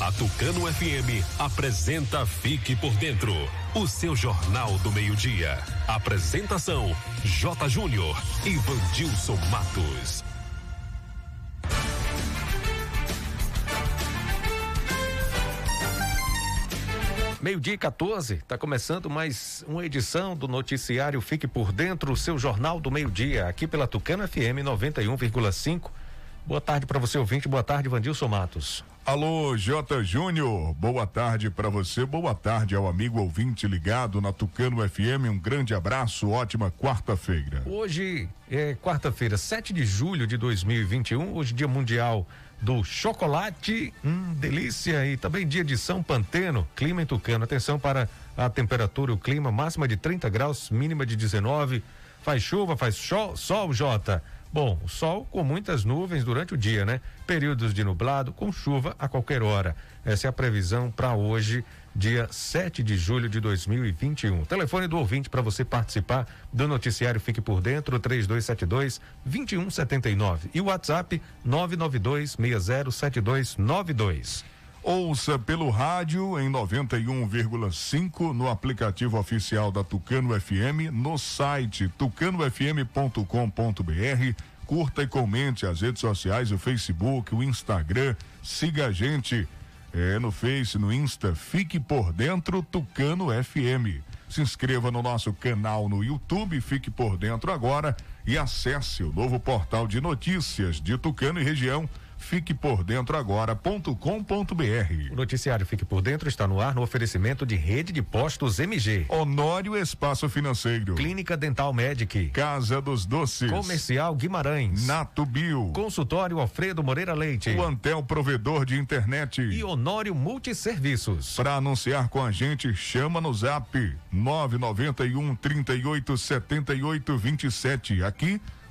A Tucano FM apresenta Fique por Dentro, o seu jornal do meio-dia. Apresentação: J. Júnior e Vandilson Matos. Meio-dia 14, está começando mais uma edição do noticiário Fique por Dentro, o seu jornal do meio-dia, aqui pela Tucano FM 91,5. Boa tarde para você, ouvinte. Boa tarde, Vandilson Matos. Alô, J. Júnior. Boa tarde para você. Boa tarde ao amigo ouvinte ligado na Tucano FM. Um grande abraço. Ótima quarta-feira. Hoje é quarta-feira, 7 de julho de 2021. Hoje, Dia Mundial do Chocolate. Hum, delícia. E também dia de São Panteno. Clima em Tucano. Atenção para a temperatura, o clima máxima de 30 graus, mínima de 19. Faz chuva, faz sol, sol Jota. Bom, sol com muitas nuvens durante o dia, né? Períodos de nublado com chuva a qualquer hora. Essa é a previsão para hoje, dia 7 de julho de 2021. Telefone do ouvinte para você participar do noticiário Fique por Dentro, 3272 2179. E o WhatsApp 992 607292. Ouça pelo rádio em 91,5 no aplicativo oficial da Tucano FM, no site tucanofm.com.br. Curta e comente as redes sociais, o Facebook, o Instagram. Siga a gente é, no Face, no Insta. Fique por dentro Tucano FM. Se inscreva no nosso canal no YouTube, fique por dentro agora e acesse o novo portal de notícias de Tucano e região Fique por dentro agora.com.br. O noticiário Fique por Dentro está no ar no oferecimento de rede de postos MG. Honório Espaço Financeiro. Clínica Dental Medic. Casa dos Doces. Comercial Guimarães. Nato Bio. Consultório Alfredo Moreira Leite. O Antel Provedor de Internet. E Honório Multisserviços. Para anunciar com a gente, chama no zap 991 38 78 27. Aqui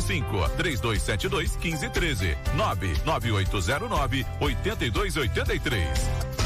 75 3272 1513 99809 8283.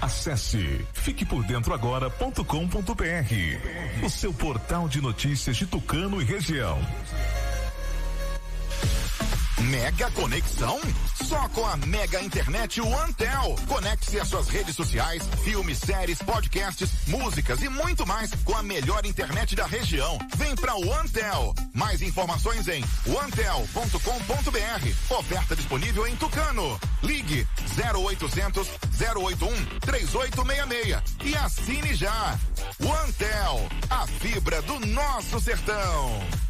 Acesse fiquepordentroagora.com.br, o seu portal de notícias de Tucano e região. Mega conexão? Só com a Mega Internet OneTel. Conecte-se às suas redes sociais, filmes, séries, podcasts, músicas e muito mais com a melhor internet da região. Vem pra OneTel. Mais informações em onetel.com.br. Oferta disponível em Tucano. Ligue 0800 081 3866 e assine já. OneTel, a fibra do nosso sertão.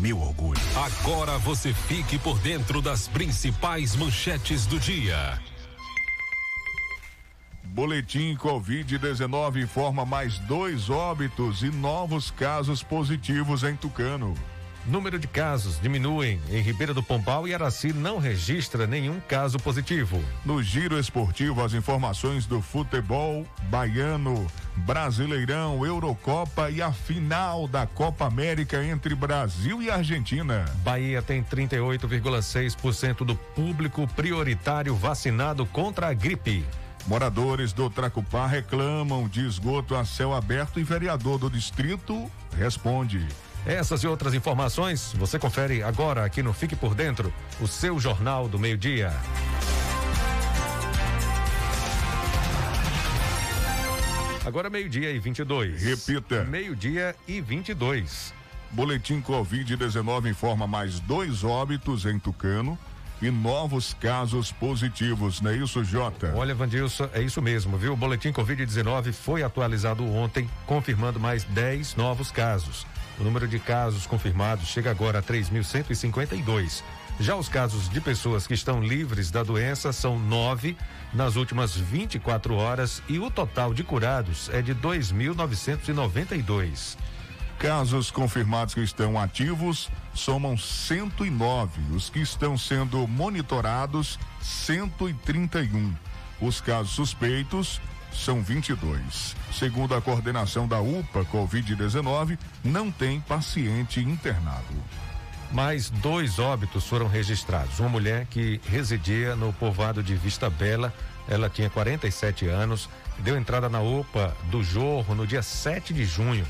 meu orgulho. Agora você fique por dentro das principais manchetes do dia. Boletim Covid-19 informa mais dois óbitos e novos casos positivos em Tucano. Número de casos diminuem. Em Ribeira do Pombal e Araci não registra nenhum caso positivo. No giro esportivo, as informações do futebol baiano, Brasileirão, Eurocopa e a final da Copa América entre Brasil e Argentina. Bahia tem 38,6% do público prioritário vacinado contra a gripe. Moradores do Tracupá reclamam de esgoto a céu aberto e vereador do distrito responde. Essas e outras informações você confere agora aqui no Fique por Dentro, o seu Jornal do Meio-Dia. Agora meio-dia e 22. Repita. Meio-dia e 22. Boletim Covid-19 informa mais dois óbitos em Tucano e novos casos positivos, não é isso, Jota? Olha, Vandilson, é isso mesmo, viu? O boletim Covid-19 foi atualizado ontem, confirmando mais 10 novos casos. O número de casos confirmados chega agora a 3.152. Já os casos de pessoas que estão livres da doença são nove nas últimas 24 horas e o total de curados é de 2.992. Casos confirmados que estão ativos somam 109. Os que estão sendo monitorados, 131. Os casos suspeitos são 22. Segundo a coordenação da UPA Covid-19, não tem paciente internado. Mais dois óbitos foram registrados. Uma mulher que residia no povoado de Vista Bela, ela tinha 47 anos, deu entrada na UPA do Jorro no dia 7 de junho.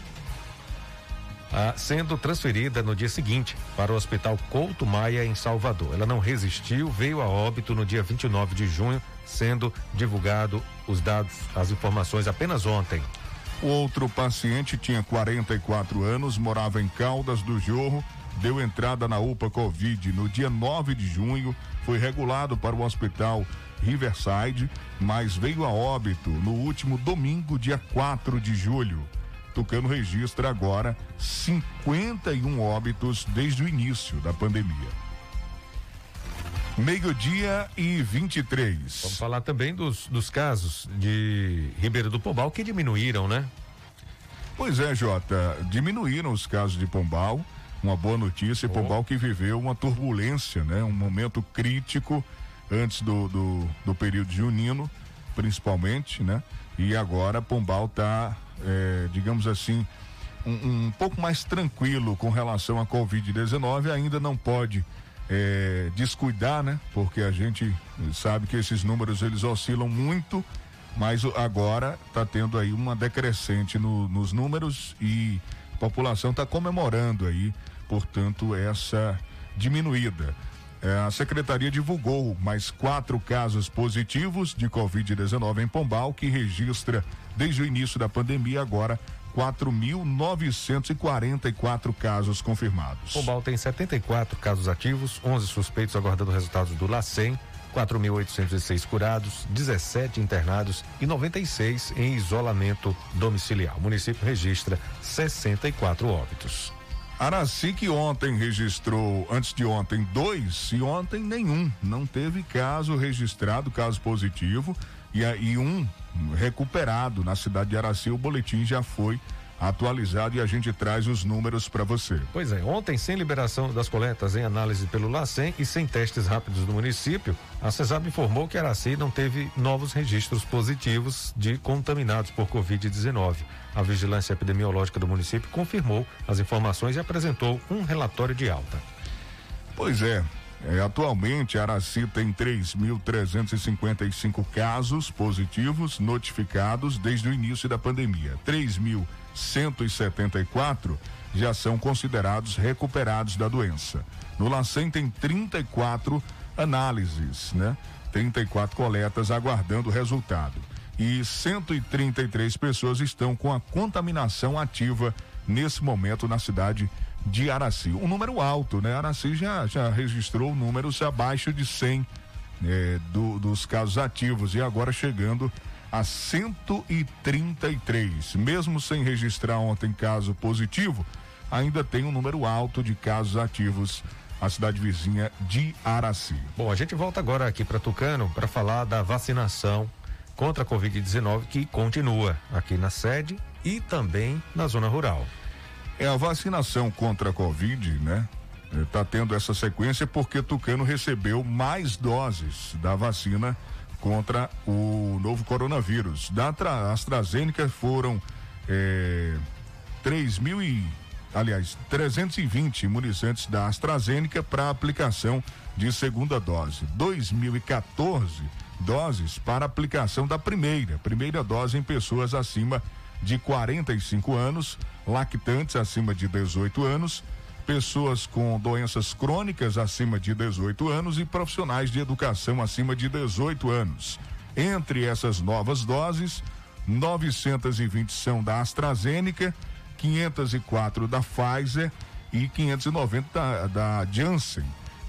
Sendo transferida no dia seguinte para o Hospital Couto Maia, em Salvador. Ela não resistiu, veio a óbito no dia 29 de junho, sendo divulgado os dados, as informações apenas ontem. O outro paciente tinha 44 anos, morava em Caldas do Jorro deu entrada na UPA Covid no dia 9 de junho, foi regulado para o hospital Riverside, mas veio a óbito no último domingo, dia 4 de julho. Tucano registra agora 51 óbitos desde o início da pandemia. Meio-dia e 23. Vamos falar também dos, dos casos de Ribeiro do Pombal que diminuíram, né? Pois é, Jota, diminuíram os casos de Pombal. Uma boa notícia, oh. Pombal que viveu uma turbulência, né? Um momento crítico antes do, do, do período junino, principalmente, né? E agora Pombal está, é, digamos assim, um, um, pouco mais tranquilo com relação à Covid-19, ainda não pode é, descuidar, né? Porque a gente sabe que esses números eles oscilam muito, mas agora está tendo aí uma decrescente no, nos números e a população está comemorando aí, portanto, essa diminuída. É, a secretaria divulgou mais quatro casos positivos de Covid-19 em Pombal, que registra desde o início da pandemia agora 4.944 casos confirmados. Pombal tem 74 casos ativos, 11 suspeitos aguardando resultados do LACEN, 4.806 curados, 17 internados e 96 em isolamento domiciliar. O município registra 64 óbitos. Araci que ontem registrou, antes de ontem, dois e ontem nenhum. Não teve caso registrado, caso positivo e, e um recuperado na cidade de Araci. O boletim já foi atualizado e a gente traz os números para você. Pois é, ontem, sem liberação das coletas em análise pelo LACEN e sem testes rápidos do município, a CESAB informou que Araci não teve novos registros positivos de contaminados por Covid-19. A vigilância epidemiológica do município confirmou as informações e apresentou um relatório de alta. Pois é, é, atualmente, Araci tem 3.355 casos positivos notificados desde o início da pandemia. 3.174 já são considerados recuperados da doença. No LACEN tem 34 análises, né? 34 coletas aguardando o resultado. E 133 pessoas estão com a contaminação ativa nesse momento na cidade de Araci. Um número alto, né? Araci já, já registrou números abaixo de 100 é, do, dos casos ativos e agora chegando a 133. Mesmo sem registrar ontem caso positivo, ainda tem um número alto de casos ativos a cidade vizinha de Araci. Bom, a gente volta agora aqui para Tucano para falar da vacinação contra a Covid-19 que continua aqui na sede e também na zona rural. É a vacinação contra a Covid, né? Está tendo essa sequência porque Tucano recebeu mais doses da vacina contra o novo coronavírus. Da AstraZeneca foram é, 3 mil e, aliás, 320 imunizantes da AstraZeneca para aplicação de segunda dose. 2.014 doses para aplicação da primeira, primeira dose em pessoas acima de de 45 anos, lactantes acima de 18 anos, pessoas com doenças crônicas acima de 18 anos e profissionais de educação acima de 18 anos. Entre essas novas doses, 920 são da AstraZeneca, 504 da Pfizer e 590 da, da Janssen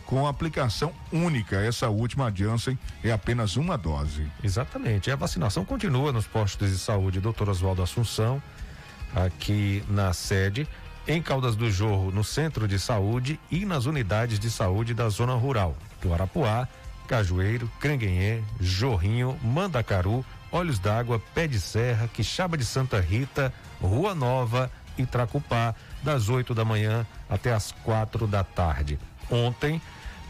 com aplicação única. Essa última Janssen é apenas uma dose. Exatamente. A vacinação continua nos postos de saúde Doutor Oswaldo Assunção, aqui na sede, em Caldas do Jorro, no centro de saúde e nas unidades de saúde da zona rural, do Arapuá, Cajueiro, Cranguenhê, Jorrinho, Mandacaru, Olhos d'Água, Pé de Serra, Quixaba de Santa Rita, Rua Nova e Tracupá, das 8 da manhã até as quatro da tarde. Ontem,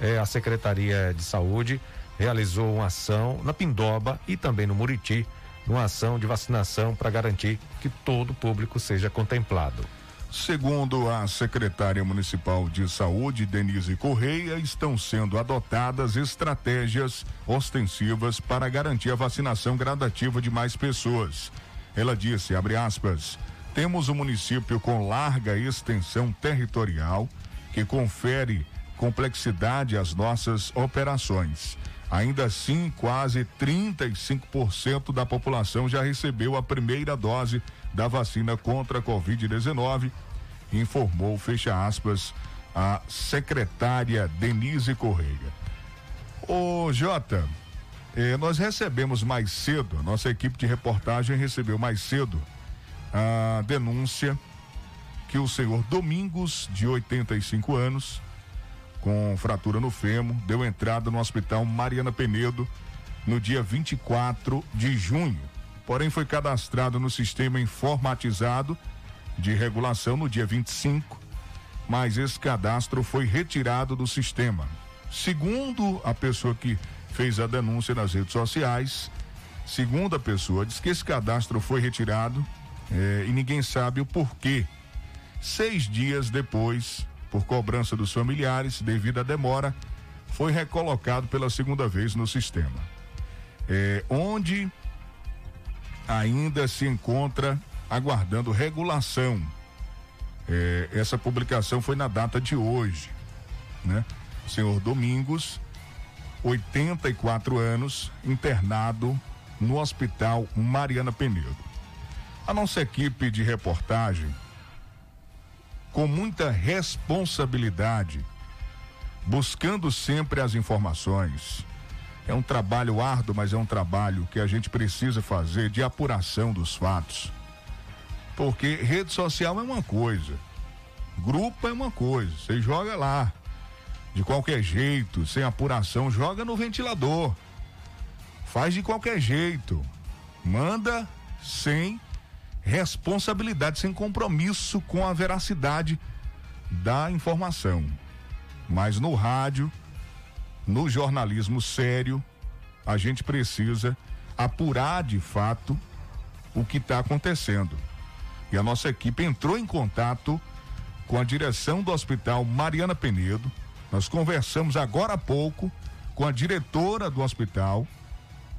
é, a Secretaria de Saúde realizou uma ação na Pindoba e também no Muriti, uma ação de vacinação para garantir que todo o público seja contemplado. Segundo a secretária municipal de saúde, Denise Correia, estão sendo adotadas estratégias ostensivas para garantir a vacinação gradativa de mais pessoas. Ela disse, abre aspas, temos um município com larga extensão territorial que confere complexidade às nossas operações. Ainda assim, quase 35% da população já recebeu a primeira dose da vacina contra a Covid-19, informou, fecha aspas, a secretária Denise Correia. Ô Jota, eh, nós recebemos mais cedo, nossa equipe de reportagem recebeu mais cedo a denúncia que o senhor Domingos, de 85 anos, com fratura no fêmur, deu entrada no hospital Mariana Penedo no dia 24 de junho. Porém, foi cadastrado no sistema informatizado de regulação no dia 25, mas esse cadastro foi retirado do sistema. Segundo a pessoa que fez a denúncia nas redes sociais, segundo a pessoa, diz que esse cadastro foi retirado eh, e ninguém sabe o porquê. Seis dias depois, por cobrança dos familiares, devido à demora, foi recolocado pela segunda vez no sistema. Eh, onde ainda se encontra aguardando regulação. Eh, essa publicação foi na data de hoje, né? Senhor Domingos, 84 anos, internado no Hospital Mariana Penedo. A nossa equipe de reportagem, com muita responsabilidade, buscando sempre as informações. É um trabalho árduo, mas é um trabalho que a gente precisa fazer de apuração dos fatos. Porque rede social é uma coisa, grupo é uma coisa, você joga lá, de qualquer jeito, sem apuração, joga no ventilador. Faz de qualquer jeito. Manda sem responsabilidade, sem compromisso com a veracidade da informação. Mas no rádio, no jornalismo sério, a gente precisa apurar de fato o que está acontecendo. E a nossa equipe entrou em contato com a direção do Hospital Mariana Penedo. Nós conversamos agora há pouco com a diretora do hospital,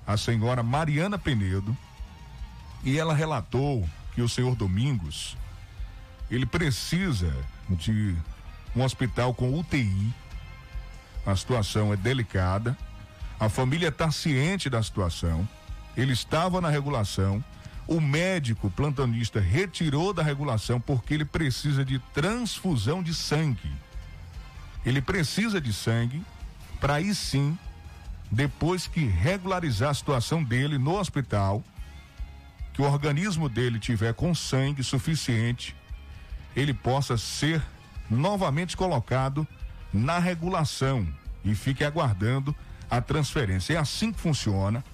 a senhora Mariana Penedo, e ela relatou que o senhor Domingos ele precisa de um hospital com UTI. A situação é delicada. A família está ciente da situação. Ele estava na regulação. O médico plantonista retirou da regulação porque ele precisa de transfusão de sangue. Ele precisa de sangue para aí sim, depois que regularizar a situação dele no hospital, que o organismo dele tiver com sangue suficiente, ele possa ser novamente colocado na regulação e fique aguardando a transferência. É assim que funciona.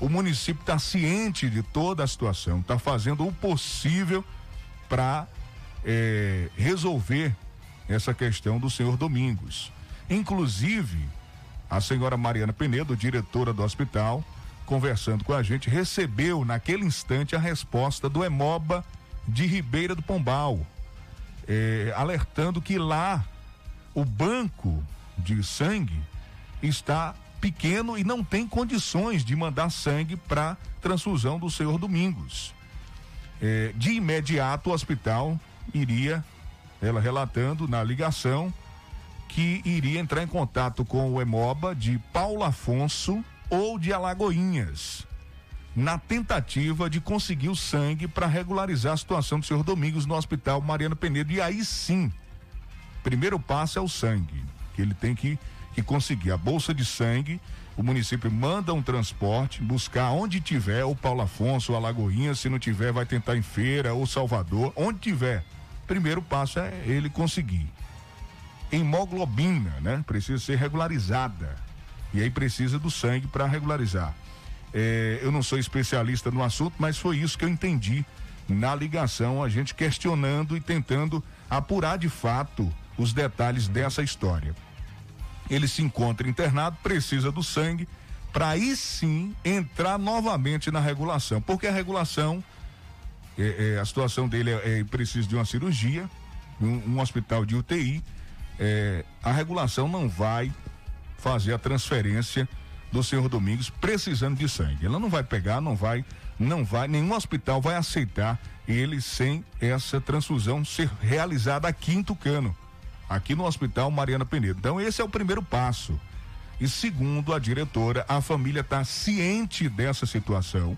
O município está ciente de toda a situação, está fazendo o possível para é, resolver essa questão do senhor Domingos. Inclusive, a senhora Mariana Penedo, diretora do hospital, conversando com a gente, recebeu naquele instante a resposta do Emoba de Ribeira do Pombal, eh, alertando que lá o banco de sangue está pequeno e não tem condições de mandar sangue para transfusão do senhor Domingos. Eh, de imediato, o hospital iria, ela relatando na ligação, que iria entrar em contato com o Emoba de Paulo Afonso ou de Alagoinhas, na tentativa de conseguir o sangue para regularizar a situação do senhor Domingos no Hospital Mariano Penedo. E aí sim, primeiro passo é o sangue, que ele tem que, que conseguir a bolsa de sangue. O município manda um transporte, buscar onde tiver, ou Paulo Afonso, ou Alagoinhas, se não tiver, vai tentar em Feira ou Salvador, onde tiver. Primeiro passo é ele conseguir. Hemoglobina, né? Precisa ser regularizada. E aí precisa do sangue para regularizar. É, eu não sou especialista no assunto, mas foi isso que eu entendi na ligação, a gente questionando e tentando apurar de fato os detalhes dessa história. Ele se encontra internado, precisa do sangue, para aí sim entrar novamente na regulação, porque a regulação, é, é, a situação dele é, é precisa de uma cirurgia, um, um hospital de UTI, é, a regulação não vai fazer a transferência do senhor Domingos precisando de sangue. Ela não vai pegar, não vai, não vai, nenhum hospital vai aceitar ele sem essa transfusão ser realizada aqui em Tucano, aqui no Hospital Mariana Penedo. Então esse é o primeiro passo. E segundo a diretora, a família está ciente dessa situação.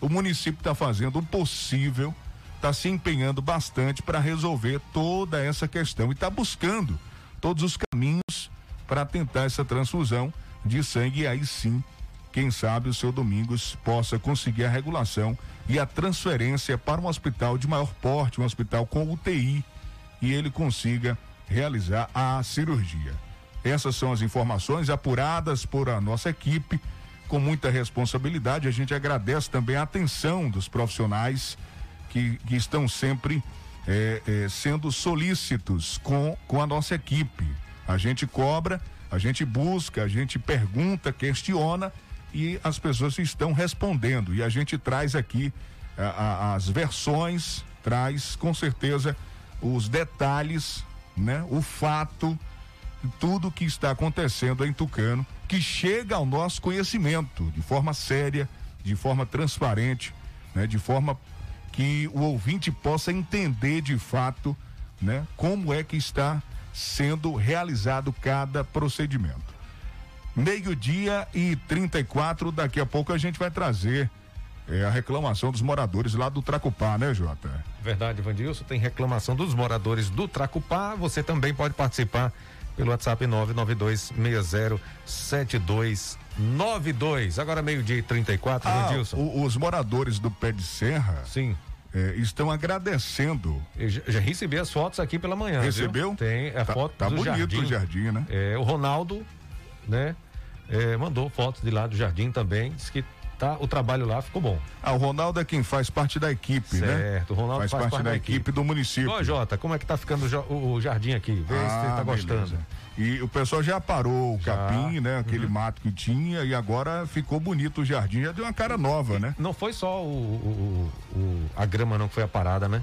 O município está fazendo o possível, está se empenhando bastante para resolver toda essa questão e está buscando todos os caminhos para tentar essa transfusão de sangue e aí sim, quem sabe o seu Domingos possa conseguir a regulação e a transferência para um hospital de maior porte, um hospital com UTI e ele consiga realizar a cirurgia. Essas são as informações apuradas por a nossa equipe com muita responsabilidade. A gente agradece também a atenção dos profissionais que, que estão sempre é, é, sendo solícitos com, com a nossa equipe. A gente cobra, a gente busca, a gente pergunta, questiona e as pessoas estão respondendo. E a gente traz aqui a, a, as versões, traz com certeza os detalhes, né? O fato tudo que está acontecendo em Tucano, que chega ao nosso conhecimento de forma séria, de forma transparente, né, de forma que o ouvinte possa entender de fato, né, como é que está sendo realizado cada procedimento. Meio-dia e 34, daqui a pouco a gente vai trazer é, a reclamação dos moradores lá do Tracupá, né, Jota? Verdade, Vandilson, tem reclamação dos moradores do Tracupá. Você também pode participar pelo WhatsApp 992607292. Agora meio-dia e 34, ah, Vandilson. O, os moradores do Pé de Serra. Sim. É, estão agradecendo. Eu já, recebi as fotos aqui pela manhã. Recebeu? Viu? Tem a tá, foto tá do bonito jardim. o jardim, né? É, o Ronaldo, né? É, mandou fotos de lá do jardim também. Diz que tá, o trabalho lá ficou bom. Ah, o Ronaldo é quem faz parte da equipe, certo, né? Certo, o Ronaldo faz, faz parte, parte da, da equipe, equipe do município. Ô, Jota, como é que tá ficando o, jardim aqui? Vê ah, se você tá gostando. Beleza. E o pessoal já parou o já. capim, né? Aquele uhum. mato que tinha e agora ficou bonito o jardim, já deu uma cara nova, né? Não foi só o, o, o a grama não que foi a parada, né?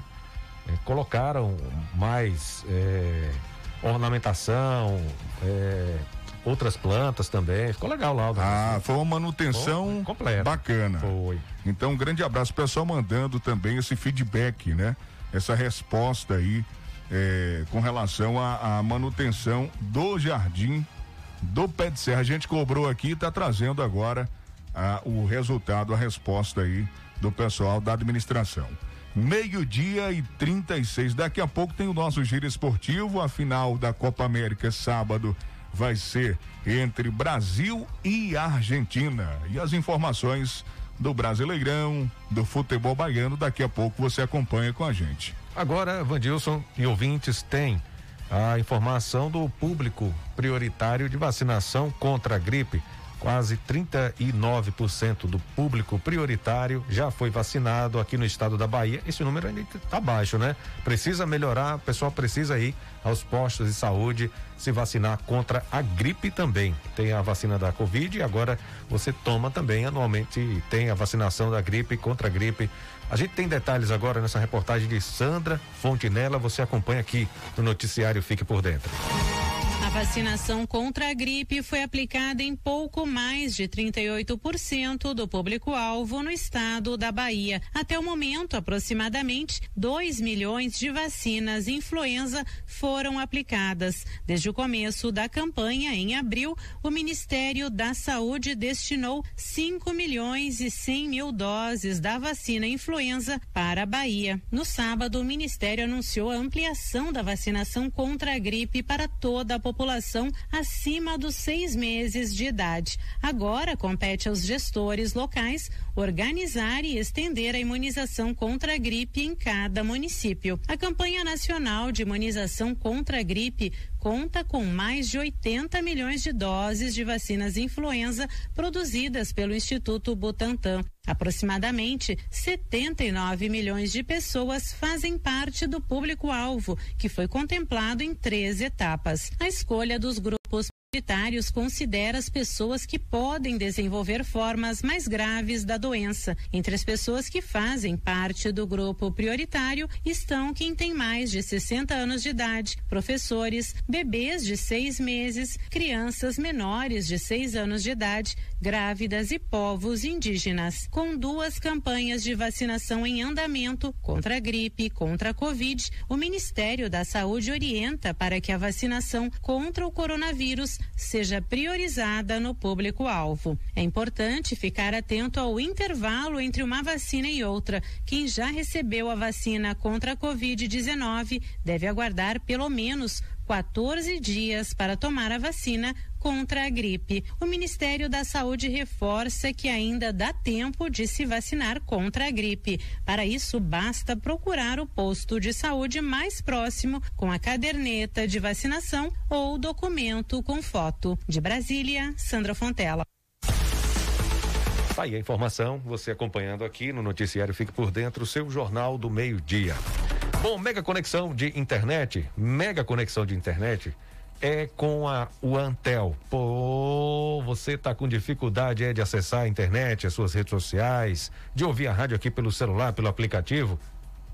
É, colocaram mais é, ornamentação, é, outras plantas também. Ficou legal lá. Ah, foi uma manutenção foi completa. bacana. Foi. Então, um grande abraço, o pessoal mandando também esse feedback, né? Essa resposta aí é, com relação à, manutenção do jardim do pé de serra. A gente cobrou aqui e está trazendo agora a, o resultado, a resposta aí do pessoal da administração. Meio-dia e 36. Daqui a pouco tem o nosso giro esportivo. A final da Copa América, sábado, vai ser entre Brasil e Argentina. E as informações do Brasileirão, do futebol baiano, daqui a pouco você acompanha com a gente. Agora, Vandilson e ouvintes têm a informação do público prioritário de vacinação contra a gripe Quase 39% do público prioritário já foi vacinado aqui no estado da Bahia. Esse número ainda está baixo, né? Precisa melhorar, o pessoal precisa ir aos postos de saúde se vacinar contra a gripe também. Tem a vacina da Covid e agora você toma também anualmente, tem a vacinação da gripe contra a gripe. A gente tem detalhes agora nessa reportagem de Sandra Fontinella. Você acompanha aqui no noticiário Fique por Dentro. A vacinação contra a gripe foi aplicada em pouco mais de 38% do público-alvo no estado da Bahia. Até o momento, aproximadamente 2 milhões de vacinas influenza foram aplicadas. Desde o começo da campanha, em abril, o Ministério da Saúde destinou 5 milhões e 100 mil doses da vacina influenza para a Bahia. No sábado, o Ministério anunciou a ampliação da vacinação contra a gripe para toda a população população acima dos seis meses de idade. Agora compete aos gestores locais organizar e estender a imunização contra a gripe em cada município. A campanha nacional de imunização contra a gripe conta com mais de 80 milhões de doses de vacinas influenza produzidas pelo Instituto Butantan. Aproximadamente 79 milhões de pessoas fazem parte do público-alvo, que foi contemplado em três etapas. A escolha dos grupos prioritários considera as pessoas que podem desenvolver formas mais graves da doença. Entre as pessoas que fazem parte do grupo prioritário estão quem tem mais de 60 anos de idade, professores, bebês de seis meses, crianças menores de seis anos de idade, grávidas e povos indígenas. Com duas campanhas de vacinação em andamento contra a gripe e contra a Covid, o Ministério da Saúde orienta para que a vacinação contra o coronavírus seja priorizada no público-alvo. É importante ficar atento ao intervalo entre uma vacina e outra. Quem já recebeu a vacina contra a Covid-19 deve aguardar pelo menos 14 dias para tomar a vacina contra a gripe. O Ministério da Saúde reforça que ainda dá tempo de se vacinar contra a gripe. Para isso, basta procurar o posto de saúde mais próximo com a caderneta de vacinação ou documento com foto. De Brasília, Sandra Fontela. Tá aí a informação, você acompanhando aqui no noticiário Fique por Dentro, seu jornal do meio-dia. Bom, mega conexão de internet, mega conexão de internet é com a o Antel. Pô, você está com dificuldade é, de acessar a internet, as suas redes sociais, de ouvir a rádio aqui pelo celular, pelo aplicativo?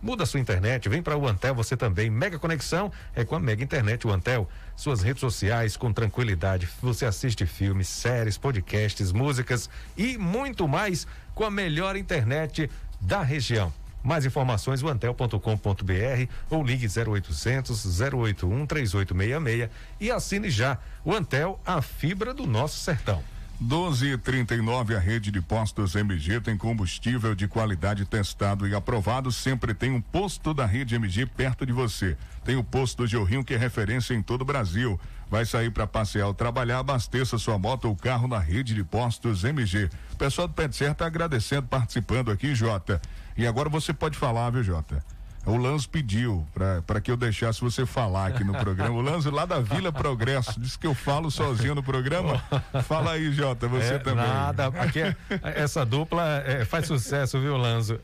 Muda sua internet, vem para o Antel você também. Mega conexão é com a Mega Internet o Antel. Suas redes sociais com tranquilidade. Você assiste filmes, séries, podcasts, músicas e muito mais com a melhor internet da região. Mais informações, o antel.com.br ou ligue 0800 081 3866 e assine já. O Antel, a fibra do nosso sertão. 12,39 a rede de postos MG tem combustível de qualidade testado e aprovado. Sempre tem um posto da rede MG perto de você. Tem o posto Rio que é referência em todo o Brasil. Vai sair para passear ou trabalhar, abasteça sua moto ou carro na rede de postos MG. O pessoal do de Certo tá agradecendo, participando aqui, Jota. E agora você pode falar, viu, Jota? O Lanzo pediu para que eu deixasse você falar aqui no programa. O Lanzo lá da Vila Progresso disse que eu falo sozinho no programa. Fala aí, Jota, você é, também. Nada, aqui é, essa dupla é, faz sucesso, viu, Lanzo?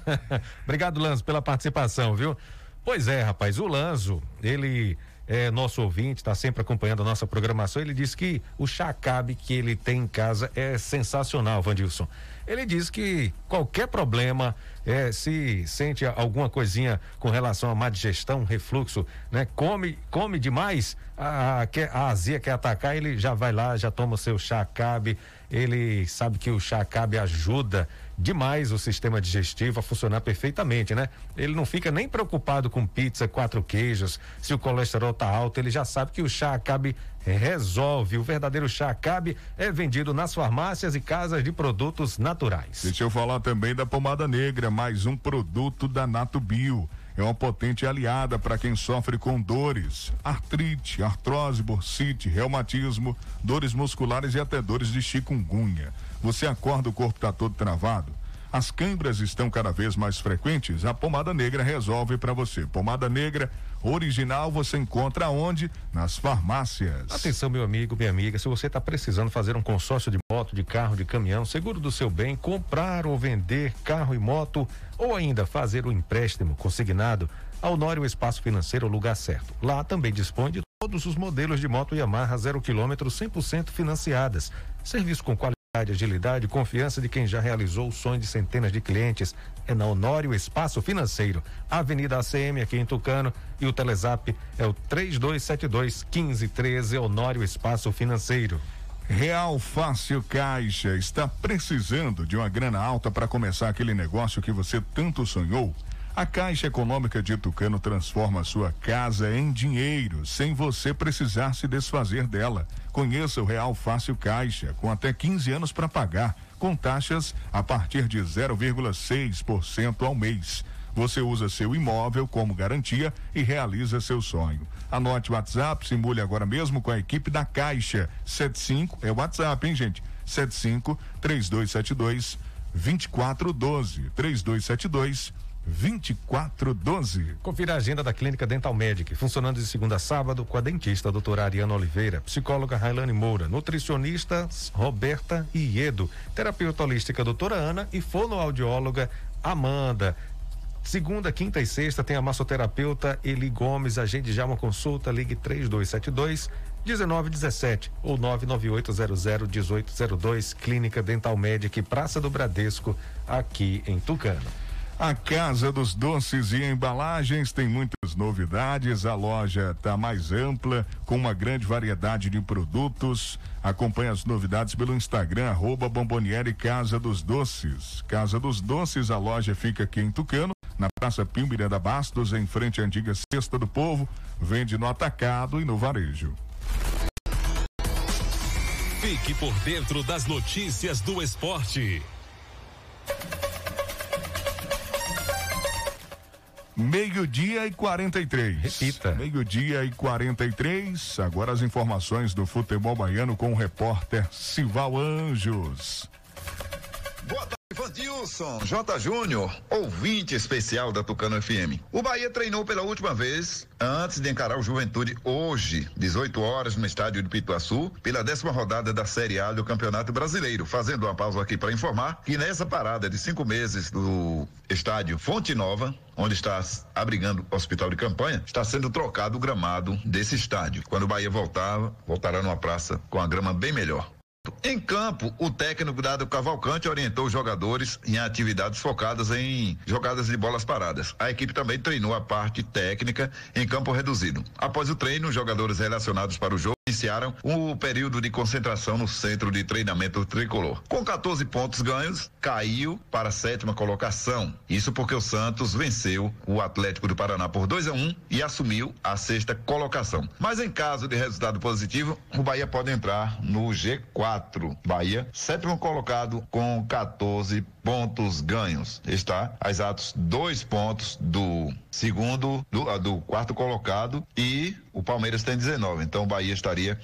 Obrigado, Lanzo, pela participação, viu? Pois é, rapaz, o Lanzo, ele é nosso ouvinte, está sempre acompanhando a nossa programação. Ele disse que o chacabe que ele tem em casa é sensacional, Vandilson. Ele diz que qualquer problema, é, se sente alguma coisinha com relação a má digestão, refluxo, né? Come, come demais, a, a, a azia quer atacar, ele já vai lá, já toma o seu chá cabe, ele sabe que o chá cabe ajuda demais o sistema digestivo a funcionar perfeitamente, né? Ele não fica nem preocupado com pizza, quatro queijos, se o colesterol tá alto, ele já sabe que o chá acabe resolve. O verdadeiro chá acabe é vendido nas farmácias e casas de produtos naturais. Deixa eu falar também da pomada negra, mais um produto da Nato Bio. É uma potente aliada para quem sofre com dores, artrite, artrose, bursite, reumatismo, dores musculares e até dores de chikungunya. Você acorda, o corpo está todo travado? As câimbras estão cada vez mais frequentes? A pomada negra resolve para você. Pomada negra original você encontra onde? Nas farmácias. Atenção, meu amigo, minha amiga, se você está precisando fazer um consórcio de moto, de carro, de caminhão, seguro do seu bem, comprar ou vender carro e moto, ou ainda fazer o um empréstimo consignado, a Honório Espaço Financeiro o lugar certo. Lá também dispõe de todos os modelos de moto Yamaha zero quilômetro 100% financiadas. Serviço com qualidade agilidade confiança de quem já realizou o sonho de centenas de clientes. É na Honório Espaço Financeiro, Avenida ACM aqui em Tucano e o Telezap é o 3272 1513 Honório Espaço Financeiro. Real Fácil Caixa está precisando de uma grana alta para começar aquele negócio que você tanto sonhou? A Caixa Econômica de Tucano transforma sua casa em dinheiro, sem você precisar se desfazer dela. Conheça o Real Fácil Caixa, com até 15 anos para pagar, com taxas a partir de 0,6% ao mês. Você usa seu imóvel como garantia e realiza seu sonho. Anote o WhatsApp, simule agora mesmo com a equipe da Caixa. 75 é o WhatsApp, hein, gente? 75 3272 2412 3272 2412. Confira a agenda da Clínica Dental Medic, funcionando de segunda a sábado com a dentista doutora Ariana Oliveira, psicóloga Railane Moura, nutricionista Roberta Iedo, terapeuta holística doutora Ana e fonoaudióloga Amanda. Segunda, quinta e sexta tem a massoterapeuta Eli Gomes. Agende já uma consulta, ligue 3272 1917 ou 99800 1802, Clínica Dental Medic, Praça do Bradesco, aqui em Tucano. A Casa dos Doces e Embalagens tem muitas novidades. A loja está mais ampla, com uma grande variedade de produtos. Acompanhe as novidades pelo Instagram, arroba Bomboniere Casa dos Doces. Casa dos Doces, a loja fica aqui em Tucano, na Praça Pio Miranda Bastos, em frente à antiga Cesta do Povo. Vende no atacado e no varejo. Fique por dentro das notícias do esporte. Meio-dia e 43. Repita. Meio-dia e 43. Agora as informações do futebol baiano com o repórter Sival Anjos. Boa tarde. Vandilson J. Júnior, ouvinte especial da Tucano FM. O Bahia treinou pela última vez antes de encarar o Juventude hoje, 18 horas, no estádio de Pituaçu, pela décima rodada da Série A do Campeonato Brasileiro. Fazendo uma pausa aqui para informar que nessa parada de cinco meses do estádio Fonte Nova, onde está abrigando o hospital de campanha, está sendo trocado o gramado desse estádio. Quando o Bahia voltar, voltará numa praça com a grama bem melhor. Em campo, o técnico Dado Cavalcante orientou os jogadores em atividades focadas em jogadas de bolas paradas. A equipe também treinou a parte técnica em campo reduzido. Após o treino, os jogadores relacionados para o jogo iniciaram o período de concentração no centro de treinamento tricolor. Com 14 pontos ganhos, caiu para a sétima colocação. Isso porque o Santos venceu o Atlético do Paraná por 2 a 1 um e assumiu a sexta colocação. Mas em caso de resultado positivo, o Bahia pode entrar no G4. Bahia, sétimo colocado com 14 pontos ganhos. Está a exatos dois pontos do segundo, do, ah, do quarto colocado e o Palmeiras tem 19. Então o Bahia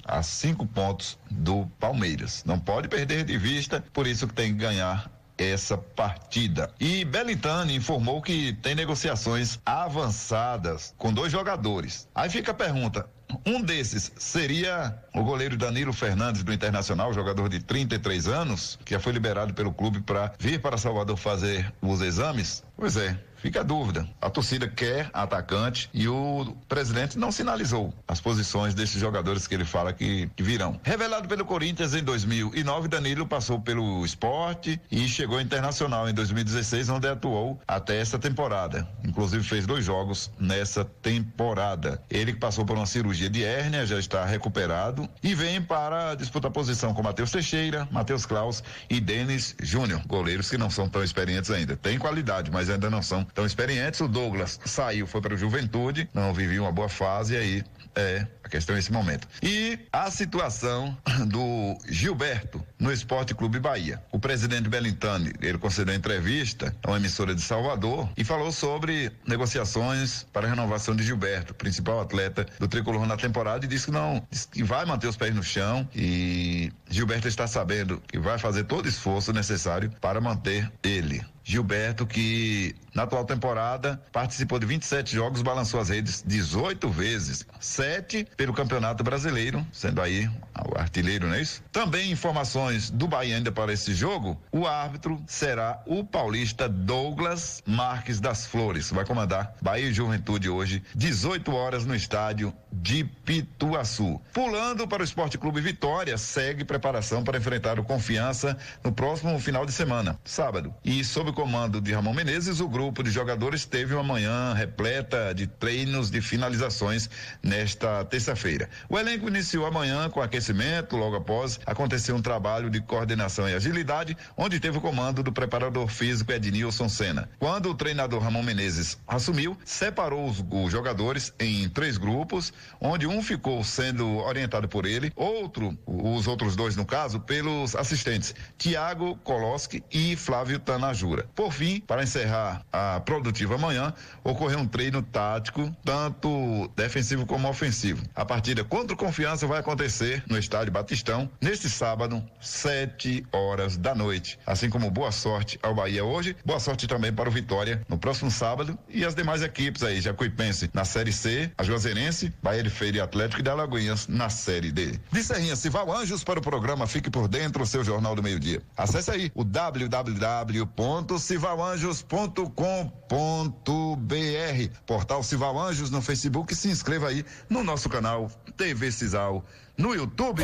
a cinco pontos do Palmeiras. Não pode perder de vista, por isso que tem que ganhar essa partida. E Belintani informou que tem negociações avançadas com dois jogadores. Aí fica a pergunta: um desses seria o goleiro Danilo Fernandes do Internacional, jogador de 33 anos, que já foi liberado pelo clube para vir para Salvador fazer os exames? Pois é, Fica a dúvida. A torcida quer atacante e o presidente não sinalizou as posições desses jogadores que ele fala que, que, virão. Revelado pelo Corinthians em 2009, Danilo passou pelo esporte e chegou Internacional em 2016, onde atuou até essa temporada. Inclusive fez dois jogos nessa temporada. Ele que passou por uma cirurgia de hérnia, já está recuperado e vem para disputar posição com Matheus Teixeira, Matheus Klaus e Denis Júnior, goleiros que não são tão experientes ainda. Tem qualidade, mas ainda não são tão experientes. O Douglas saiu, foi para o Juventude, não vivia uma boa fase e aí é a questão nesse momento. E a situação do Gilberto no Esporte Clube Bahia. O presidente Belintani, ele concedeu entrevista a uma emissora de Salvador e falou sobre negociações para a renovação de Gilberto, principal atleta do tricolor na temporada, e disse que não, que vai manter os pés no chão e Gilberto está sabendo que vai fazer todo o esforço necessário para manter ele. Gilberto, que na atual temporada participou de 27 jogos, balançou as redes 18 vezes, sete pelo Campeonato Brasileiro, sendo aí o artilheiro, não é isso? Também informações do Bahia ainda para esse jogo, o árbitro será o paulista Douglas Marques das Flores, vai comandar Bahia e Juventude hoje, 18 horas no estádio de Pituaçu. Pulando para o Esporte Clube Vitória, segue preparação para enfrentar o Confiança no próximo final de semana, sábado. E sob o comando de Ramon Menezes, o grupo de jogadores teve uma manhã repleta de treinos de finalizações nesta terça-feira. O elenco iniciou amanhã com aquecimento, logo após aconteceu um trabalho de coordenação e agilidade, onde teve o comando do preparador físico Ednilson Senna. Quando o treinador Ramon Menezes assumiu, separou os, os jogadores em três grupos, onde um ficou sendo orientado por ele, outro, os outros dois no caso, pelos assistentes Tiago Koloski e Flávio Tanajura. Por fim, para encerrar a produtiva manhã, ocorreu um treino tático, tanto defensivo como ofensivo. A partida contra o Confiança vai acontecer no estádio Batistão neste sábado, sete horas da noite. Assim como boa sorte ao Bahia hoje, boa sorte também para o Vitória no próximo sábado e as demais equipes aí, Jacuipense na Série C, a Juazeirense, De Feira e Atlético e da Alagoinhas na Série D. De Serrinha, Cival Anjos para o programa Fique por Dentro, seu Jornal do Meio Dia. Acesse aí o www.civalanjos.com.br Portal Cival Anjos no Facebook e se inscreva aí no nosso canal TV Cisal no YouTube.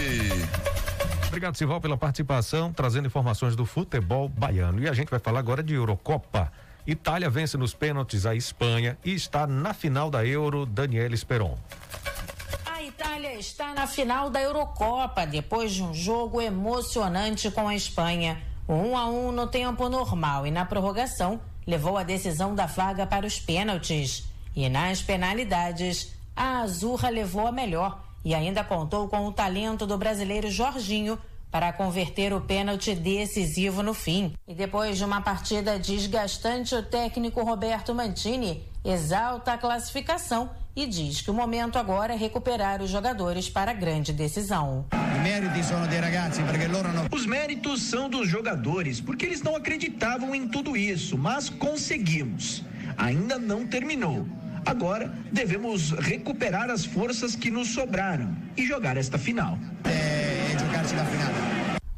Obrigado, Sival, pela participação, trazendo informações do futebol baiano. E a gente vai falar agora de Eurocopa. Itália vence nos pênaltis a Espanha e está na final da Euro, Daniel Esperon. A Itália está na final da Eurocopa depois de um jogo emocionante com a Espanha. Um a um no tempo normal e na prorrogação levou a decisão da vaga para os pênaltis. E nas penalidades, a Azurra levou a melhor e ainda contou com o talento do brasileiro Jorginho para converter o pênalti decisivo no fim. E depois de uma partida desgastante, o técnico Roberto Mantini exalta a classificação e diz que o momento agora é recuperar os jogadores para a grande decisão. Os méritos são dos jogadores, porque eles não acreditavam em tudo isso, mas conseguimos. Ainda não terminou. Agora devemos recuperar as forças que nos sobraram e jogar esta final.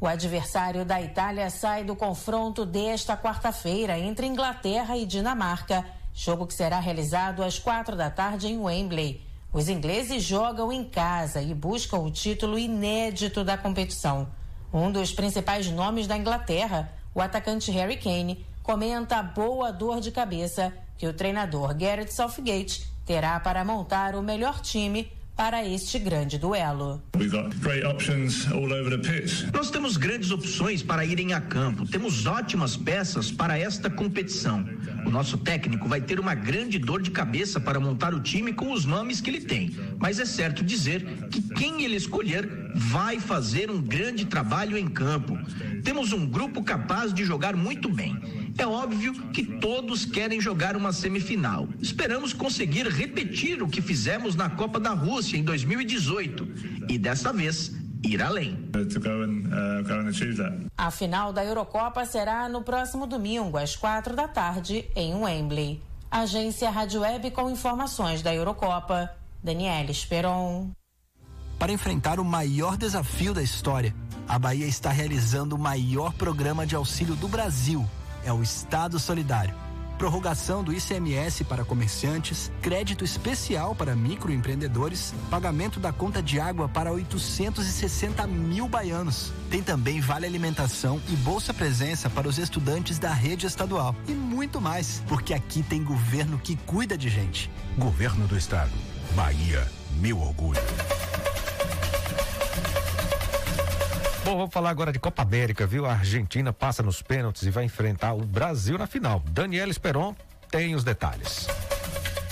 O adversário da Itália sai do confronto desta quarta-feira entre Inglaterra e Dinamarca, jogo que será realizado às quatro da tarde em Wembley. Os ingleses jogam em casa e buscam o título inédito da competição. Um dos principais nomes da Inglaterra, o atacante Harry Kane, comenta a boa dor de cabeça que o treinador Gareth Southgate terá para montar o melhor time para este grande duelo. Nós temos grandes opções para irem a campo. Temos ótimas peças para esta competição. O nosso técnico vai ter uma grande dor de cabeça para montar o time com os nomes que ele tem. Mas é certo dizer que quem ele escolher vai fazer um grande trabalho em campo. Temos um grupo capaz de jogar muito bem. É óbvio que todos querem jogar uma semifinal. Esperamos conseguir repetir o que fizemos na Copa da Rússia em 2018 e dessa vez ir além. A final da Eurocopa será no próximo domingo, às quatro da tarde, em Wembley. Agência Rádio Web com informações da Eurocopa. Daniela Esperon. Para enfrentar o maior desafio da história, a Bahia está realizando o maior programa de auxílio do Brasil é o Estado Solidário. Prorrogação do ICMS para comerciantes, crédito especial para microempreendedores, pagamento da conta de água para 860 mil baianos. Tem também vale alimentação e bolsa presença para os estudantes da rede estadual. E muito mais, porque aqui tem governo que cuida de gente. Governo do Estado. Bahia, meu orgulho. Bom, vamos falar agora de Copa América, viu? A Argentina passa nos pênaltis e vai enfrentar o Brasil na final. Daniela Esperon tem os detalhes.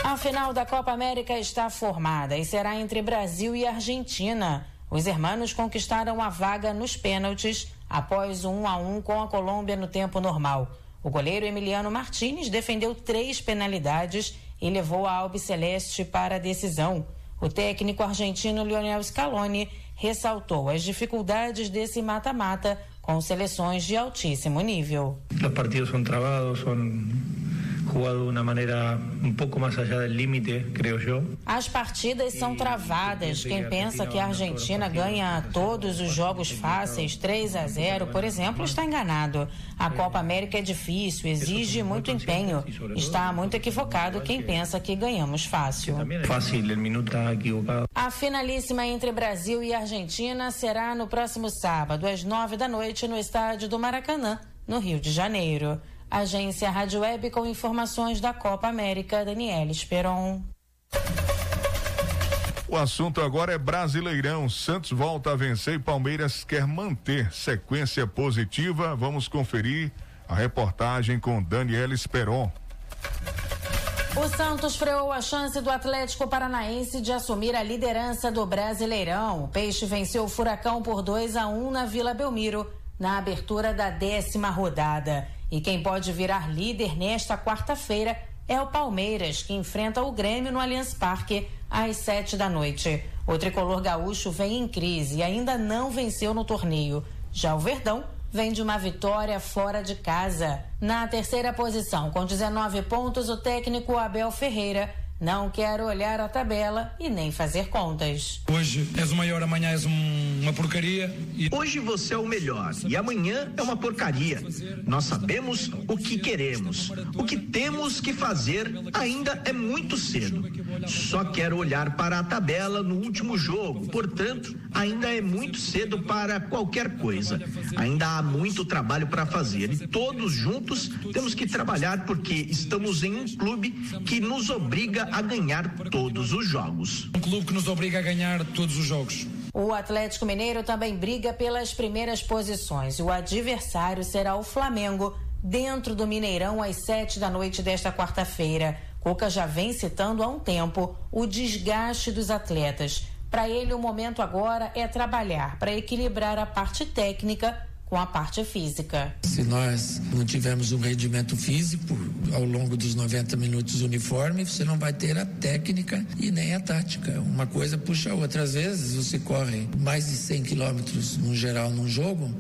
A final da Copa América está formada e será entre Brasil e Argentina. Os hermanos conquistaram a vaga nos pênaltis após um 1 a 1 com a Colômbia no tempo normal. O goleiro Emiliano Martinez defendeu três penalidades e levou a Albiceleste para a decisão. O técnico argentino Lionel Scaloni ressaltou as dificuldades desse mata-mata com seleções de altíssimo nível. Os partidos são travados, são jugado de uma maneira um pouco mais allá do limite, creio eu. As partidas são travadas. Quem pensa que a Argentina ganha todos os jogos fáceis, 3 a 0, por exemplo, está enganado. A Copa América é difícil, exige muito empenho. Está muito equivocado quem pensa que ganhamos fácil. Fácil, o minuto equivocado. A finalíssima entre Brasil e Argentina será no próximo sábado, às 9 da noite, no estádio do Maracanã, no Rio de Janeiro. Agência Rádio Web com informações da Copa América, Daniela Esperon. O assunto agora é Brasileirão. Santos volta a vencer e Palmeiras quer manter sequência positiva. Vamos conferir a reportagem com Daniela Esperon. O Santos freou a chance do Atlético Paranaense de assumir a liderança do Brasileirão. O Peixe venceu o Furacão por 2 a 1 na Vila Belmiro, na abertura da décima rodada. E quem pode virar líder nesta quarta-feira é o Palmeiras, que enfrenta o Grêmio no Allianz Parque às sete da noite. O tricolor gaúcho vem em crise e ainda não venceu no torneio. Já o Verdão vem de uma vitória fora de casa. Na terceira posição, com 19 pontos, o técnico Abel Ferreira não quero olhar a tabela e nem fazer contas. Hoje és o maior, amanhã és um, uma porcaria. E... Hoje você é o melhor e amanhã é uma porcaria. Nós sabemos o que queremos. O que temos que fazer ainda é muito cedo. Só quero olhar para a tabela no último jogo. Portanto, ainda é muito cedo para qualquer coisa. Ainda há muito trabalho para fazer e todos juntos temos que trabalhar porque estamos em um clube que nos obriga a ganhar todos os jogos. Um clube que nos obriga a ganhar todos os jogos. O Atlético Mineiro também briga pelas primeiras posições. O adversário será o Flamengo, dentro do Mineirão, às sete da noite desta quarta-feira. Cuca já vem citando há um tempo o desgaste dos atletas. Para ele, o momento agora é trabalhar para equilibrar a parte técnica com a parte física. Se nós não tivermos um rendimento físico ao longo dos 90 minutos uniforme, você não vai ter a técnica e nem a tática. Uma coisa puxa a outra. Às vezes você corre mais de 100 quilômetros no geral num jogo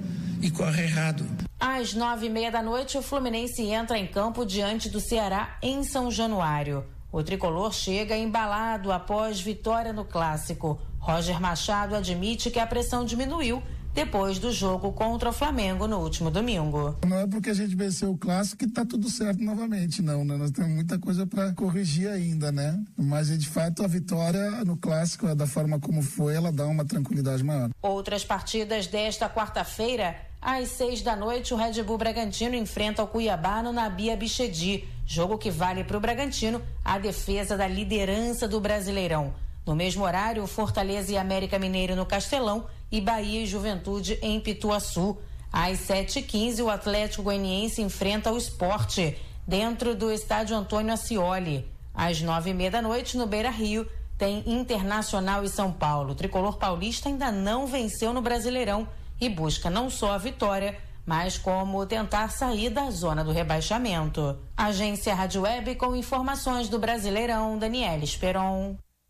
e corre errado. Às nove e meia da noite, o Fluminense entra em campo diante do Ceará em São Januário. O tricolor chega embalado após vitória no clássico. Roger Machado admite que a pressão diminuiu depois do jogo contra o Flamengo no último domingo. Não é porque a gente venceu o clássico que tá tudo certo novamente, não, né? Nós temos muita coisa para corrigir ainda, né? Mas de fato a vitória no clássico, da forma como foi, ela dá uma tranquilidade maior. Outras partidas desta quarta-feira, às seis da noite, o Red Bull Bragantino enfrenta o Cuiabá no Nabia Bichedi, jogo que vale para o Bragantino a defesa da liderança do Brasileirão. No mesmo horário, Fortaleza e América Mineiro no Castelão e Bahia e Juventude em Pituaçu. Às 7h15, o Atlético Goianiense enfrenta o esporte dentro do estádio Antônio Ascioli. Às nove e meia da noite, no Beira Rio, tem Internacional e São Paulo. O tricolor paulista ainda não venceu no Brasileirão e busca não só a vitória, mas como tentar sair da zona do rebaixamento. Agência Rádio Web com informações do Brasileirão, Daniela Esperon.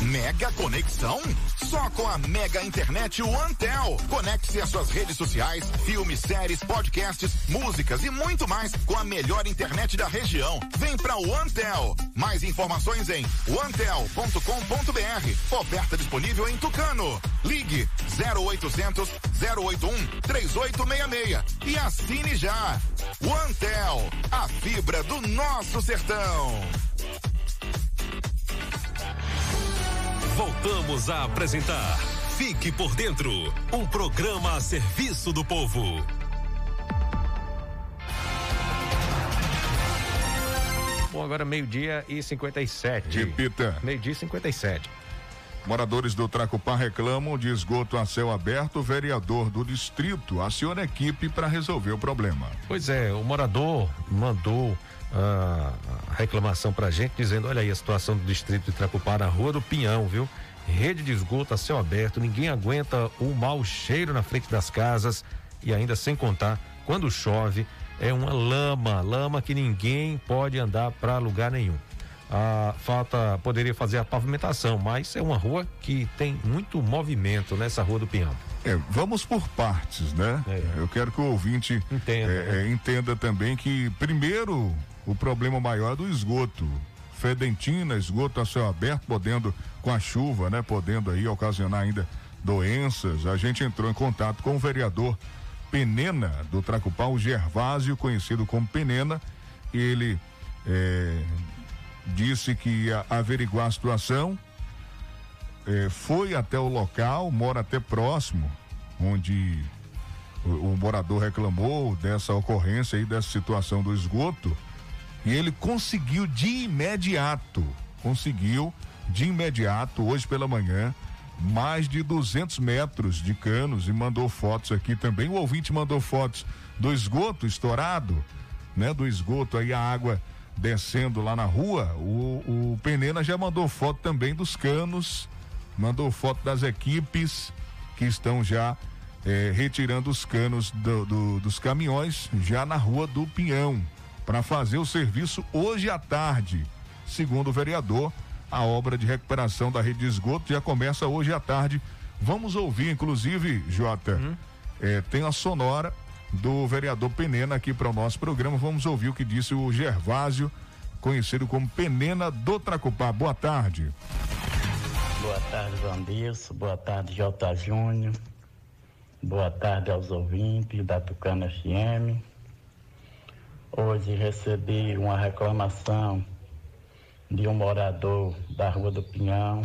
Mega conexão? Só com a Mega Internet OneTel. Conecte-se às suas redes sociais, filmes, séries, podcasts, músicas e muito mais com a melhor internet da região. Vem pra OneTel. Mais informações em onetel.com.br. Oferta disponível em Tucano. Ligue 0800 081 3866 e assine já. OneTel, a fibra do nosso sertão. Voltamos a apresentar Fique por Dentro um programa a serviço do povo. Bom, agora meio-dia e 57. Repita. Meio-dia e 57. Moradores do Tracupá reclamam de esgoto a céu aberto. O vereador do distrito aciona a equipe para resolver o problema. Pois é, o morador mandou a reclamação pra gente, dizendo: olha aí a situação do distrito de Tracupá na Rua do Pinhão, viu? Rede de esgoto a céu aberto, ninguém aguenta o mau cheiro na frente das casas e ainda sem contar, quando chove, é uma lama, lama que ninguém pode andar para lugar nenhum. A falta poderia fazer a pavimentação, mas é uma rua que tem muito movimento nessa rua do Pinhão. É, vamos por partes, né? É. Eu quero que o ouvinte entenda, é, né? É, entenda também que, primeiro, o problema maior é do esgoto. Fedentina, esgoto a céu aberto, podendo, com a chuva, né? Podendo aí ocasionar ainda doenças. A gente entrou em contato com o vereador Penena do Tracupau, Gervásio, conhecido como Penena. Ele é, disse que ia averiguar a situação, é, foi até o local, mora até próximo, onde o, o morador reclamou dessa ocorrência e dessa situação do esgoto. E ele conseguiu de imediato, conseguiu de imediato, hoje pela manhã, mais de 200 metros de canos e mandou fotos aqui também. O ouvinte mandou fotos do esgoto estourado, né? Do esgoto aí a água descendo lá na rua. O, o Penena já mandou foto também dos canos, mandou foto das equipes que estão já eh, retirando os canos do, do, dos caminhões já na rua do Pinhão para fazer o serviço hoje à tarde, segundo o vereador a obra de recuperação da rede de esgoto já começa hoje à tarde. Vamos ouvir, inclusive, Jota, é, tem a sonora do vereador Penena aqui para o nosso programa. Vamos ouvir o que disse o Gervásio, conhecido como Penena do Tracupá. Boa tarde. Boa tarde, Vandilson. Boa tarde, Jota Júnior. Boa tarde aos ouvintes da Tucana FM. Hoje recebi uma reclamação de um morador da Rua do Pinhão,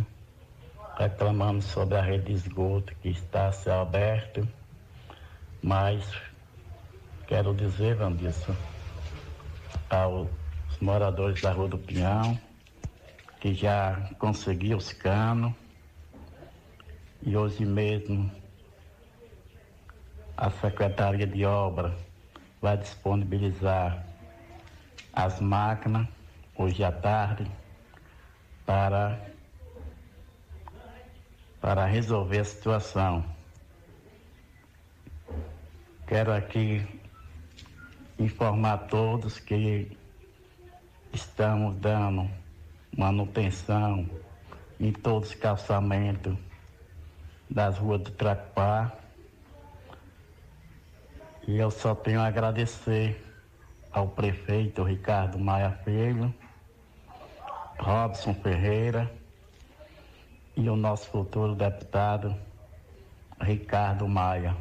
reclamando sobre a rede de esgoto que está a céu aberto, mas quero dizer, Vandilson, aos moradores da Rua do Pinhão, que já conseguiu os canos, e hoje mesmo a Secretaria de Obra vai disponibilizar as máquinas hoje à tarde para, para resolver a situação. Quero aqui informar a todos que estamos dando manutenção em todos os calçamentos das ruas do Tracpá. E eu só tenho a agradecer ao prefeito Ricardo Maia Filho Robson Ferreira e o nosso futuro deputado Ricardo Maia,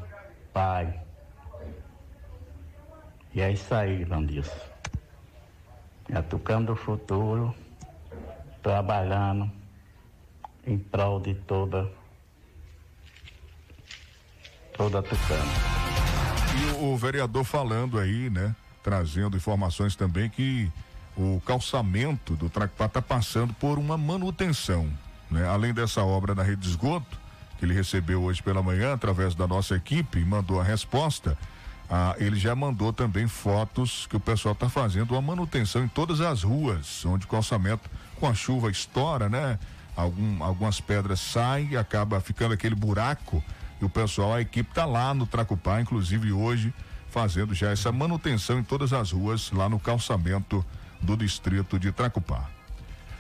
pai. E é isso aí, Vandilson. É tocando o futuro, trabalhando em prol de toda toda Tucano. E o, o vereador falando aí, né? Trazendo informações também que o calçamento do Tracpá está passando por uma manutenção. Né? Além dessa obra na rede de esgoto, que ele recebeu hoje pela manhã através da nossa equipe e mandou a resposta, ah, ele já mandou também fotos que o pessoal está fazendo uma manutenção em todas as ruas, onde o calçamento com a chuva estoura, né? Algum, algumas pedras saem e acaba ficando aquele buraco. E o pessoal, a equipe está lá no Tracupá, inclusive hoje, fazendo já essa manutenção em todas as ruas lá no calçamento do distrito de Tracupá.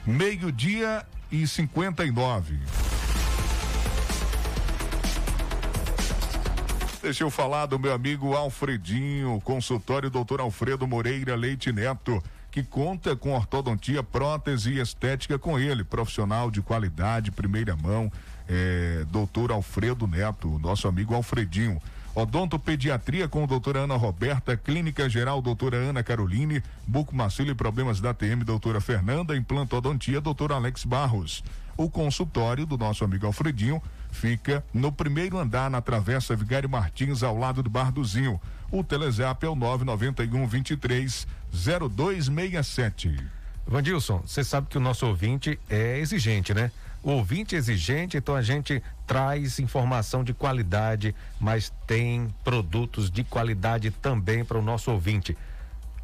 Meio-dia e 59. Deixa eu falar do meu amigo Alfredinho, consultório doutor Alfredo Moreira Leite Neto, que conta com ortodontia, prótese e estética com ele, profissional de qualidade, primeira mão, é, doutor Alfredo Neto, nosso amigo Alfredinho. Odontopediatria com doutora Ana Roberta, Clínica Geral doutora Ana Caroline, Bucomacilo e Problemas da TM, doutora Fernanda, Implantodontia, doutor Alex Barros. O consultório do nosso amigo Alfredinho fica no primeiro andar na Travessa Vigário Martins, ao lado do Bar do Zinho. O Telezap é o 991 23 0267. Vandilson, você sabe que o nosso ouvinte é exigente, né? Ouvinte exigente, então a gente traz informação de qualidade, mas tem produtos de qualidade também para o nosso ouvinte.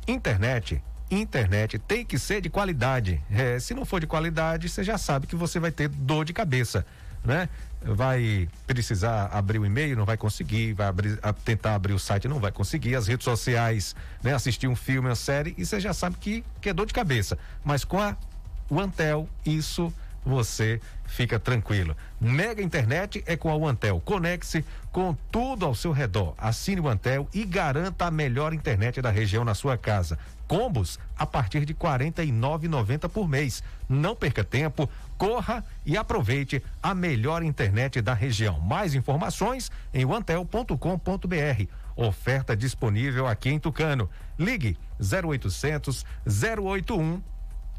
Internet, internet tem que ser de qualidade. É, se não for de qualidade, você já sabe que você vai ter dor de cabeça, né? Vai precisar abrir o e-mail, não vai conseguir, vai abrir, tentar abrir o site, não vai conseguir, as redes sociais, né? Assistir um filme, uma série, e você já sabe que, que é dor de cabeça. Mas com a o Antel, isso você fica tranquilo. Mega internet é com a Antel. Conecte-se com tudo ao seu redor. Assine o Antel e garanta a melhor internet da região na sua casa. Combos a partir de R$ 49,90 por mês. Não perca tempo, corra e aproveite a melhor internet da região. Mais informações em antel.com.br. Oferta disponível aqui em Tucano. Ligue 0800 081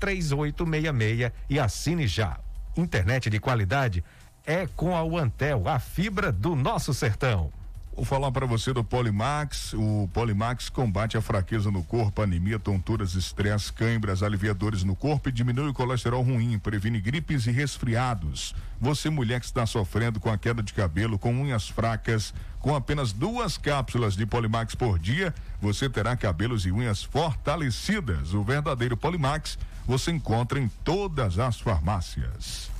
3866 e assine já. Internet de qualidade é com a Uantel, a fibra do nosso sertão. Vou falar para você do Polimax. O Polimax combate a fraqueza no corpo, anemia, tonturas, estresse, câimbras, aliviadores no corpo e diminui o colesterol ruim, previne gripes e resfriados. Você, mulher que está sofrendo com a queda de cabelo, com unhas fracas, com apenas duas cápsulas de Polimax por dia, você terá cabelos e unhas fortalecidas. O verdadeiro Polimax você encontra em todas as farmácias.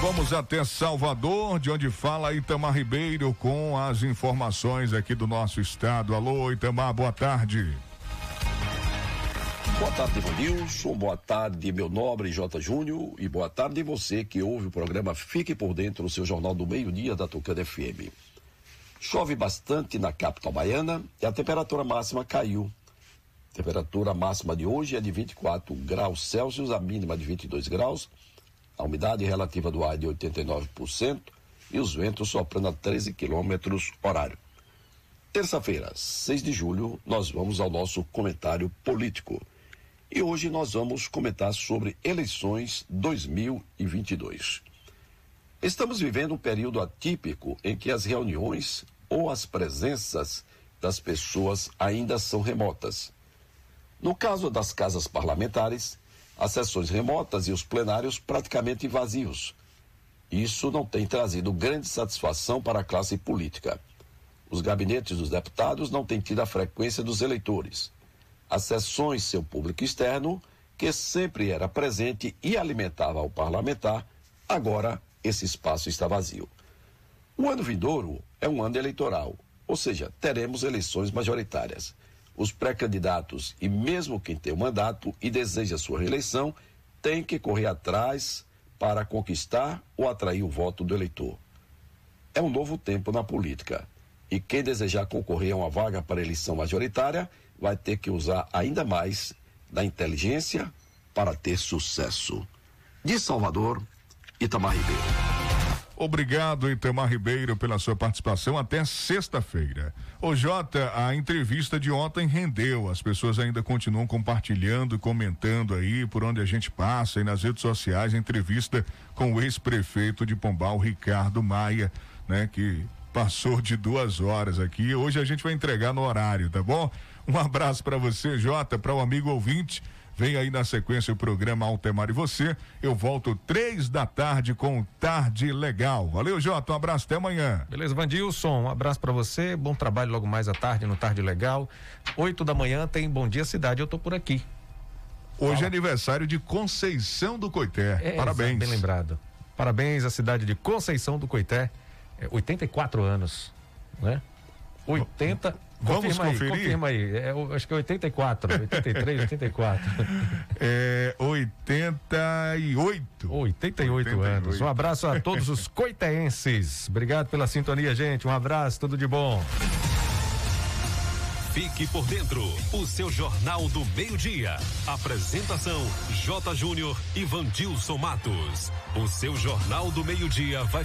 Vamos até Salvador, de onde fala Itamar Ribeiro com as informações aqui do nosso estado. Alô, Itamar, boa tarde. Boa tarde, Vanilson. Boa tarde, meu nobre J. Júnior. E boa tarde você que ouve o programa Fique por Dentro, o seu jornal do meio-dia da Tucana FM. Chove bastante na capital baiana e a temperatura máxima caiu. A temperatura máxima de hoje é de 24 graus Celsius, a mínima de 22 graus. A umidade relativa do ar é de 89% e os ventos soprando a 13 quilômetros horário. Terça-feira, 6 de julho, nós vamos ao nosso comentário político. E hoje nós vamos comentar sobre eleições 2022. Estamos vivendo um período atípico em que as reuniões ou as presenças das pessoas ainda são remotas. No caso das casas parlamentares, as sessões remotas e os plenários praticamente vazios. Isso não tem trazido grande satisfação para a classe política. Os gabinetes dos deputados não têm tido a frequência dos eleitores. As sessões, seu público externo, que sempre era presente e alimentava o parlamentar, agora esse espaço está vazio. O ano vindouro é um ano eleitoral, ou seja, teremos eleições majoritárias. Os pré-candidatos e mesmo quem tem o mandato e deseja sua reeleição tem que correr atrás para conquistar ou atrair o voto do eleitor. É um novo tempo na política e quem desejar concorrer a uma vaga para eleição majoritária vai ter que usar ainda mais da inteligência para ter sucesso. De Salvador, Itamar Ribeiro. Obrigado, Itamar Ribeiro, pela sua participação. Até sexta-feira. Ô Jota, a entrevista de ontem rendeu. As pessoas ainda continuam compartilhando, comentando aí por onde a gente passa e nas redes sociais a entrevista com o ex-prefeito de Pombal, Ricardo Maia, né? Que passou de duas horas aqui. Hoje a gente vai entregar no horário, tá bom? Um abraço para você, Jota, para o amigo ouvinte. Vem aí na sequência o programa Altemar e você. Eu volto três da tarde com Tarde Legal. Valeu, Jota. Um abraço até amanhã. Beleza, Vandilson. Um abraço para você. Bom trabalho logo mais à tarde no Tarde Legal. Oito da manhã tem Bom Dia Cidade. Eu tô por aqui. Hoje Fala. é aniversário de Conceição do Coité. É, Parabéns. Bem lembrado. Parabéns à cidade de Conceição do Coité. É, 84 anos, né? 80, Vamos confirma conferir? Aí, confirma aí. É, acho que é 84, 83, 84. É 88. 88, 88 anos. Um abraço a todos os coiteenses. Obrigado pela sintonia, gente. Um abraço, tudo de bom. Fique por dentro, o seu Jornal do Meio-Dia. Apresentação: J. Júnior e Vandilson Matos. O seu Jornal do Meio-Dia vai ficar.